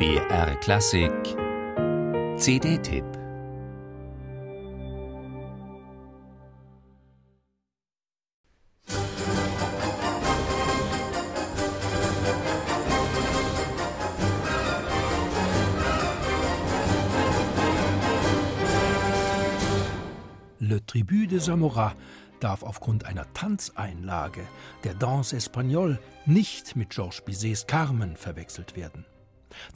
BR Klassik CD-Tipp Le Tribut de Zamora darf aufgrund einer Tanzeinlage, der Danse Espagnole, nicht mit Georges Bizets Carmen verwechselt werden.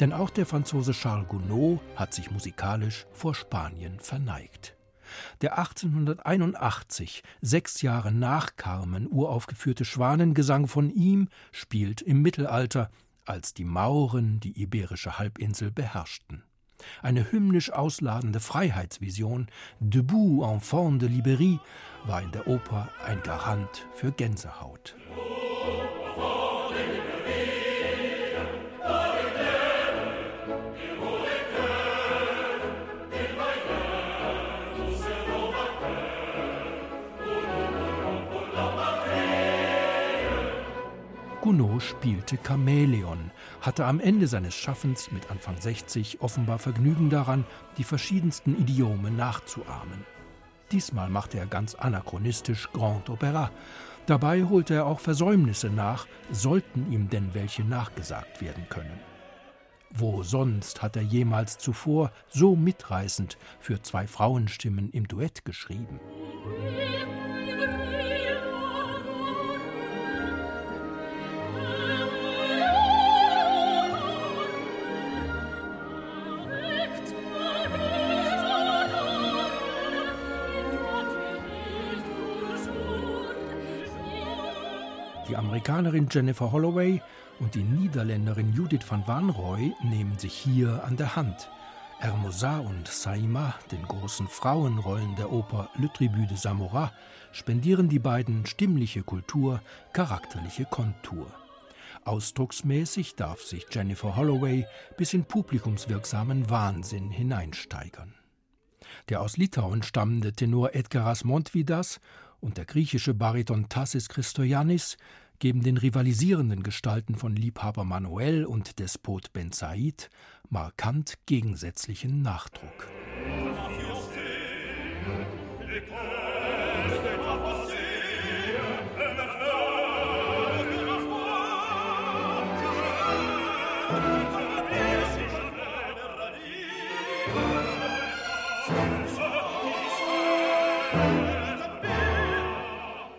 Denn auch der Franzose Charles Gounod hat sich musikalisch vor Spanien verneigt. Der 1881, sechs Jahre nach Carmen, uraufgeführte Schwanengesang von ihm spielt im Mittelalter, als die Mauren die iberische Halbinsel beherrschten. Eine hymnisch ausladende Freiheitsvision, Debout enfant de Liberie, war in der Oper ein Garant für Gänsehaut. Gounod spielte Chamäleon, hatte am Ende seines Schaffens mit Anfang 60 offenbar Vergnügen daran, die verschiedensten Idiome nachzuahmen. Diesmal machte er ganz anachronistisch Grand Opéra. Dabei holte er auch Versäumnisse nach, sollten ihm denn welche nachgesagt werden können. Wo sonst hat er jemals zuvor so mitreißend für zwei Frauenstimmen im Duett geschrieben? Die Amerikanerin Jennifer Holloway und die Niederländerin Judith van Wanrooy nehmen sich hier an der Hand. Hermosa und Saima, den großen Frauenrollen der Oper Le Tribut de Zamora, spendieren die beiden stimmliche Kultur, charakterliche Kontur. Ausdrucksmäßig darf sich Jennifer Holloway bis in publikumswirksamen Wahnsinn hineinsteigern. Der aus Litauen stammende Tenor Edgaras Montvidas und der griechische Bariton Tassis Christoyanis geben den rivalisierenden Gestalten von Liebhaber Manuel und Despot Ben Said markant gegensätzlichen Nachdruck.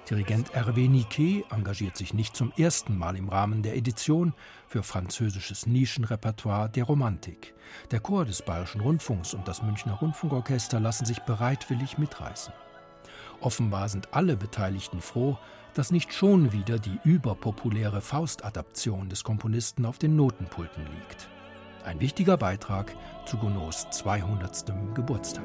Dirigent Hervé Niquet engagiert sich nicht zum ersten Mal im Rahmen der Edition für französisches Nischenrepertoire der Romantik. Der Chor des Bayerischen Rundfunks und das Münchner Rundfunkorchester lassen sich bereitwillig mitreißen. Offenbar sind alle Beteiligten froh, dass nicht schon wieder die überpopuläre Faustadaption des Komponisten auf den Notenpulten liegt. Ein wichtiger Beitrag zu Gounods 200. Geburtstag.